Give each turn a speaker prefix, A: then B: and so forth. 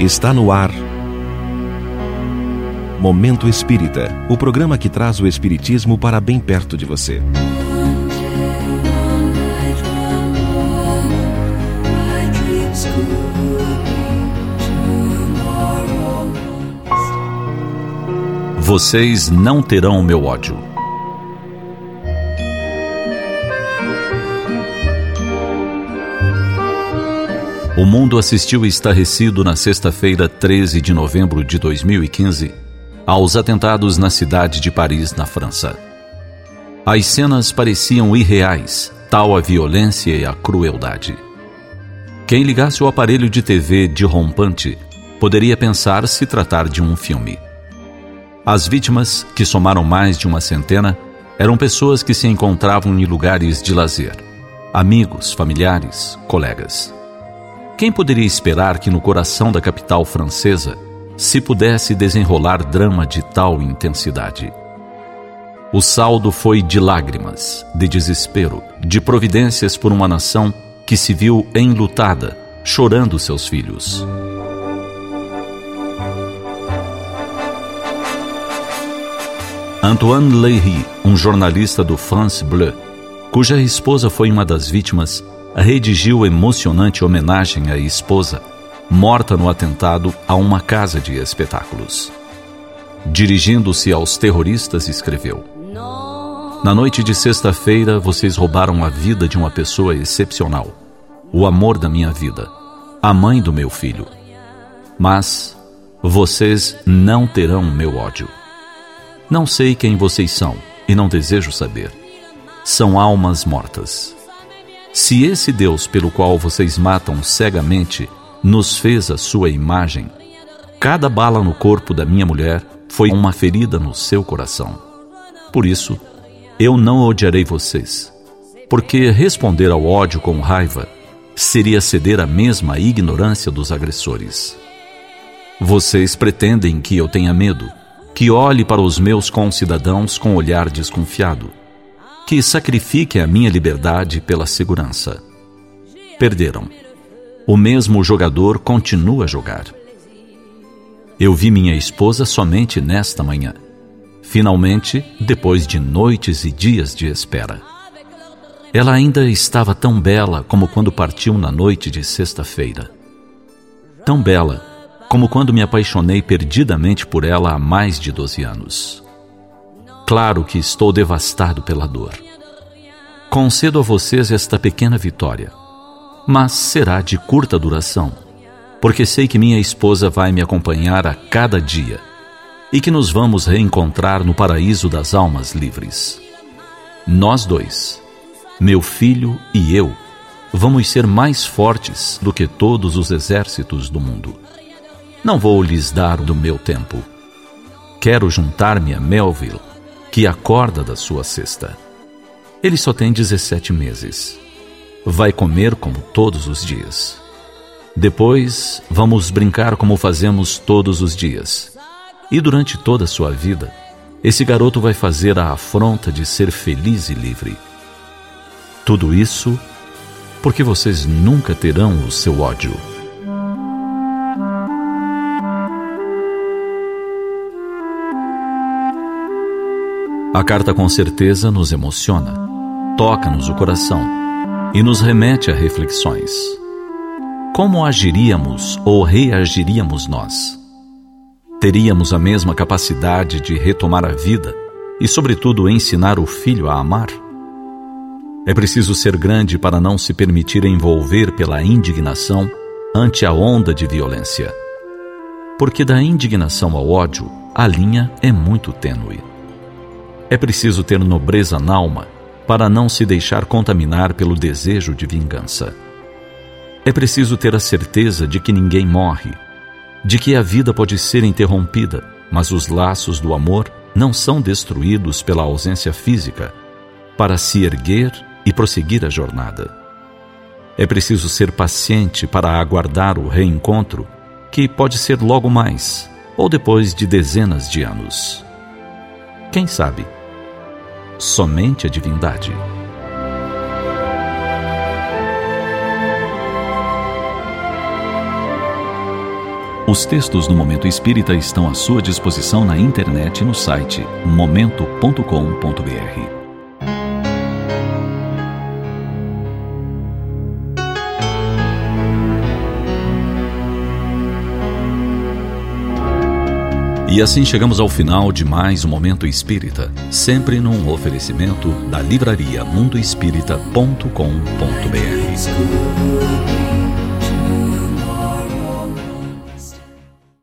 A: Está no ar. Momento Espírita o programa que traz o Espiritismo para bem perto de você.
B: Vocês não terão o meu ódio. O mundo assistiu estarrecido na sexta-feira, 13 de novembro de 2015, aos atentados na cidade de Paris, na França. As cenas pareciam irreais, tal a violência e a crueldade. Quem ligasse o aparelho de TV de rompante poderia pensar se tratar de um filme. As vítimas, que somaram mais de uma centena, eram pessoas que se encontravam em lugares de lazer, amigos, familiares, colegas. Quem poderia esperar que no coração da capital francesa se pudesse desenrolar drama de tal intensidade? O saldo foi de lágrimas, de desespero, de providências por uma nação que se viu enlutada, chorando seus filhos. Antoine Leiry, um jornalista do France Bleu, cuja esposa foi uma das vítimas, redigiu emocionante homenagem à esposa, morta no atentado a uma casa de espetáculos. Dirigindo-se aos terroristas, escreveu: Na noite de sexta-feira, vocês roubaram a vida de uma pessoa excepcional, o amor da minha vida, a mãe do meu filho. Mas vocês não terão meu ódio. Não sei quem vocês são e não desejo saber. São almas mortas. Se esse Deus pelo qual vocês matam cegamente nos fez a sua imagem, cada bala no corpo da minha mulher foi uma ferida no seu coração. Por isso, eu não odiarei vocês, porque responder ao ódio com raiva seria ceder à mesma ignorância dos agressores. Vocês pretendem que eu tenha medo que olhe para os meus concidadãos com olhar desconfiado, que sacrifique a minha liberdade pela segurança. Perderam. O mesmo jogador continua a jogar. Eu vi minha esposa somente nesta manhã. Finalmente, depois de noites e dias de espera. Ela ainda estava tão bela como quando partiu na noite de sexta-feira. Tão bela como quando me apaixonei perdidamente por ela há mais de 12 anos. Claro que estou devastado pela dor. Concedo a vocês esta pequena vitória, mas será de curta duração, porque sei que minha esposa vai me acompanhar a cada dia e que nos vamos reencontrar no paraíso das almas livres. Nós dois, meu filho e eu, vamos ser mais fortes do que todos os exércitos do mundo. Não vou lhes dar do meu tempo. Quero juntar-me a Melville, que acorda da sua cesta. Ele só tem 17 meses. Vai comer como todos os dias. Depois, vamos brincar como fazemos todos os dias. E durante toda a sua vida, esse garoto vai fazer a afronta de ser feliz e livre. Tudo isso porque vocês nunca terão o seu ódio. A carta com certeza nos emociona, toca-nos o coração e nos remete a reflexões. Como agiríamos ou reagiríamos nós? Teríamos a mesma capacidade de retomar a vida e, sobretudo, ensinar o filho a amar? É preciso ser grande para não se permitir envolver pela indignação ante a onda de violência. Porque da indignação ao ódio, a linha é muito tênue. É preciso ter nobreza na alma para não se deixar contaminar pelo desejo de vingança. É preciso ter a certeza de que ninguém morre, de que a vida pode ser interrompida, mas os laços do amor não são destruídos pela ausência física, para se erguer e prosseguir a jornada. É preciso ser paciente para aguardar o reencontro, que pode ser logo mais, ou depois de dezenas de anos. Quem sabe? Somente a divindade. Os textos do Momento Espírita estão à sua disposição na internet no site momento.com.br. E assim chegamos ao final de mais um Momento Espírita, sempre num oferecimento da livraria mundoespírita.com.br.